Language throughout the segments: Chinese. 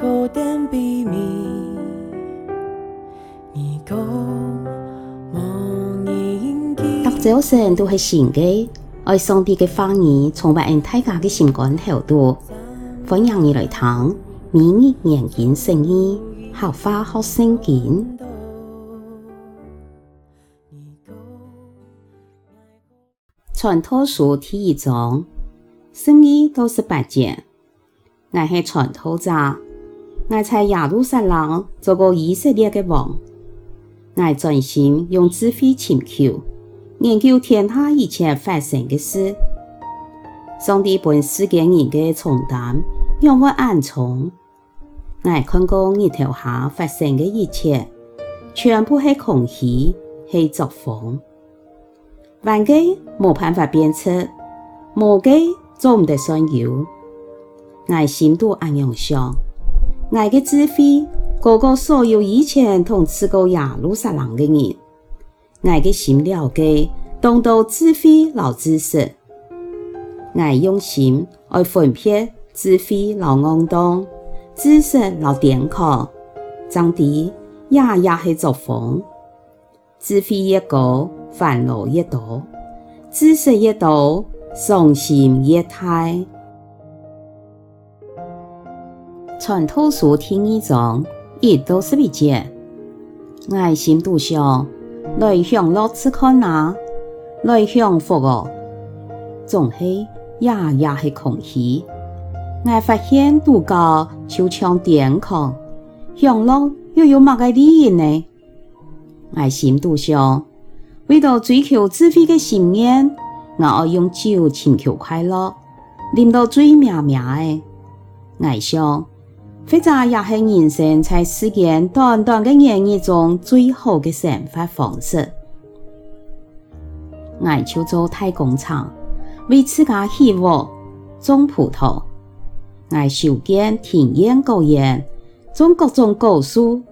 读早晨都是新的，爱上帝的话语，充满大家的心肝头度。欢迎你来听，每日研经圣经，学话学圣经。传道书第一章，生意都是八节。我是传道者，我在耶路撒冷做过以色列的王。我专心用智慧寻求，研究天下一切发生的事。上帝本世间人的重担，让我暗从。我看过日头下发生的一切，全部是空虚，是作风。万个无办法鞭策，无个做唔得算有。我心度安样想，我的智慧高过所有以前统治过耶路撒冷的人。我的心了解，当到智慧老知识。我用心爱分别智慧老戆当，知识老点靠，长地也也是作风，智慧越高。烦恼越多，知识越多，伤心越大。传道书第二章一到十二节，我心度想来享乐吃喝哪，来享福哦，总是夜夜是空虚。我发现度假就像点空，享乐又有乜个利益呢？我心度想。为了追求智慧的心愿，我要用酒寻求快乐，啉到醉咩咩的。我想，或者也是人生在世间短短的年日中最好的生活方式。我就做大工厂，为自家起屋种葡萄。我修建田园果园，种各种果树。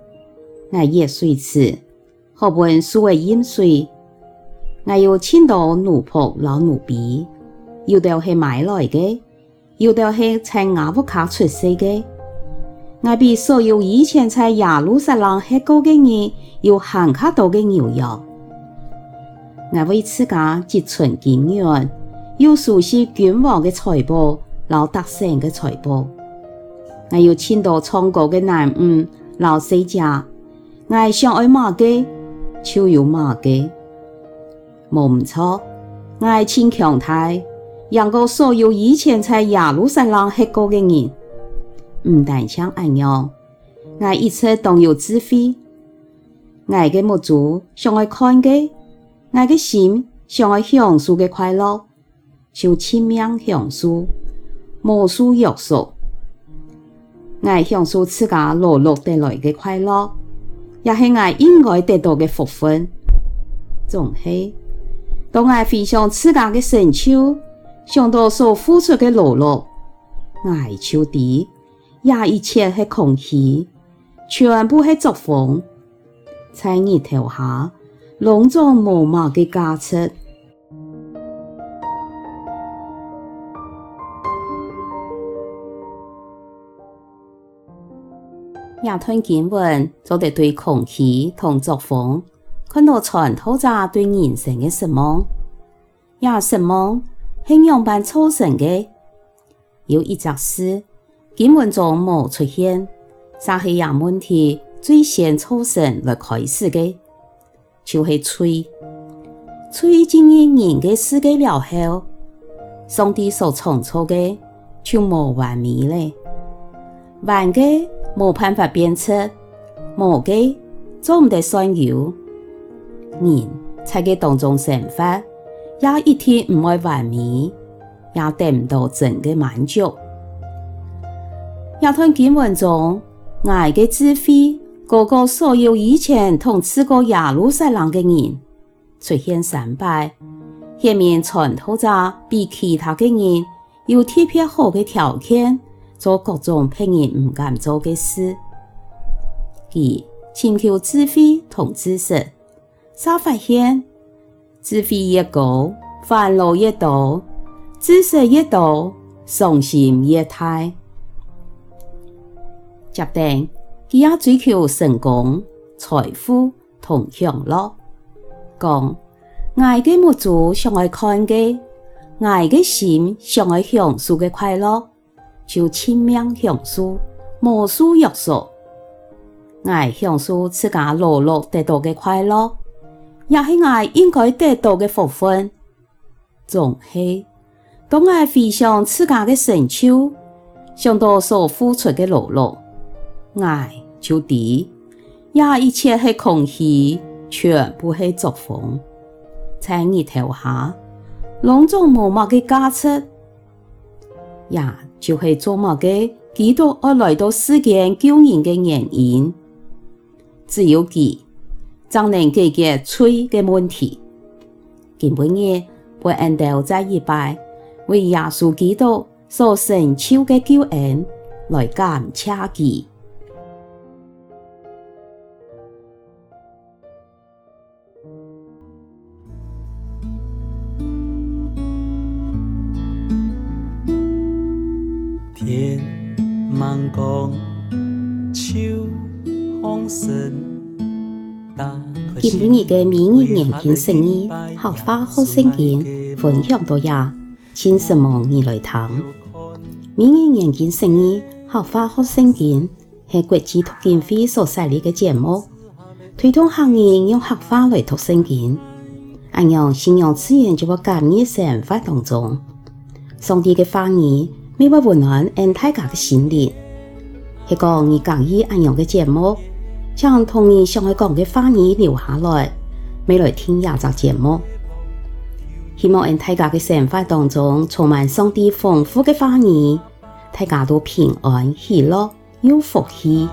我热水池，好问树的饮水。我有请到奴仆老奴婢，有的是买来的，有的是在阿布卡出世的。我比所有以前在耶路撒冷吃过的人有很卡多的牛肉。我为自家积存经验，又熟悉君王的财宝，老百姓的财宝。我有请到唱歌的男女老师家，我想爱马的，就有马的。没错，我请强大，让过所有以前在耶路撒冷吃过的人，唔但像安样，我一切都有智慧。我的目珠想爱看的，我的心想爱享受的快乐，就亲命享受，无需约束。我享受自家劳碌得来的快乐，也是我应该得到的福分，总是。当我回想自家的成就，想到所付出的劳碌，我就知，也一切是空气，全部是作风，在日头下，拢总无嘛的价值。亚吞经文做得对空气同作风。看到传道者对人生的失望，也失望，是样般造成的。有一件事，经文中没出现，啥是样问题最先造成来开始的，就是嘴。嘴经营人的世界了后，上帝所创造的就没完美了，完个没办法鞭策，无个做唔得算有。人在这当中生活，也一天唔会完美，也得唔到真的满足。亚吞经文中，爱的智慧高过所有以前统治过耶路撒冷的人，出现三败，下面传道者比其他的人有特别好的条件，做各种别人唔敢做的事。二，请求智慧同知识。啥发现？智慧越高，烦恼越多；知识越多，伤心越大。决定，佢也追求成功、财富同享乐。讲，我嘅目珠想爱看嘅，我嘅心想爱享受嘅快乐，就亲命享受，无需约束。我享受自家劳碌得到嘅快乐，也是我应该得到嘅福分。总系当我回想自家嘅成就，想到所付出嘅劳碌，我就知，也一切系空虚，全部系作风。在日头下，拢总无乜嘅价值，也就系做乜嘅，基督而来到世间救人嘅原因。只有佢，才能解决罪嘅问题。今日我按照在一拜为耶稣基督所成就嘅救恩来感谢佢。天茫光，秋风生。今日嘅明日研经释义，客话学圣经，分享到呀，请什么你来听。明日研经释义，客话学圣经系国际读经会所设立的节目，推动客人用客话来读圣经，按样信仰自然就会加入生活当中。上帝的话语，每晚温暖俺大家嘅心灵，系讲你讲意按样嘅节目。将同你想爱讲嘅话语留下来，未来听下集节目。希望喺大家嘅生活当中充满上帝丰富嘅话语，大家都平安喜乐有福气。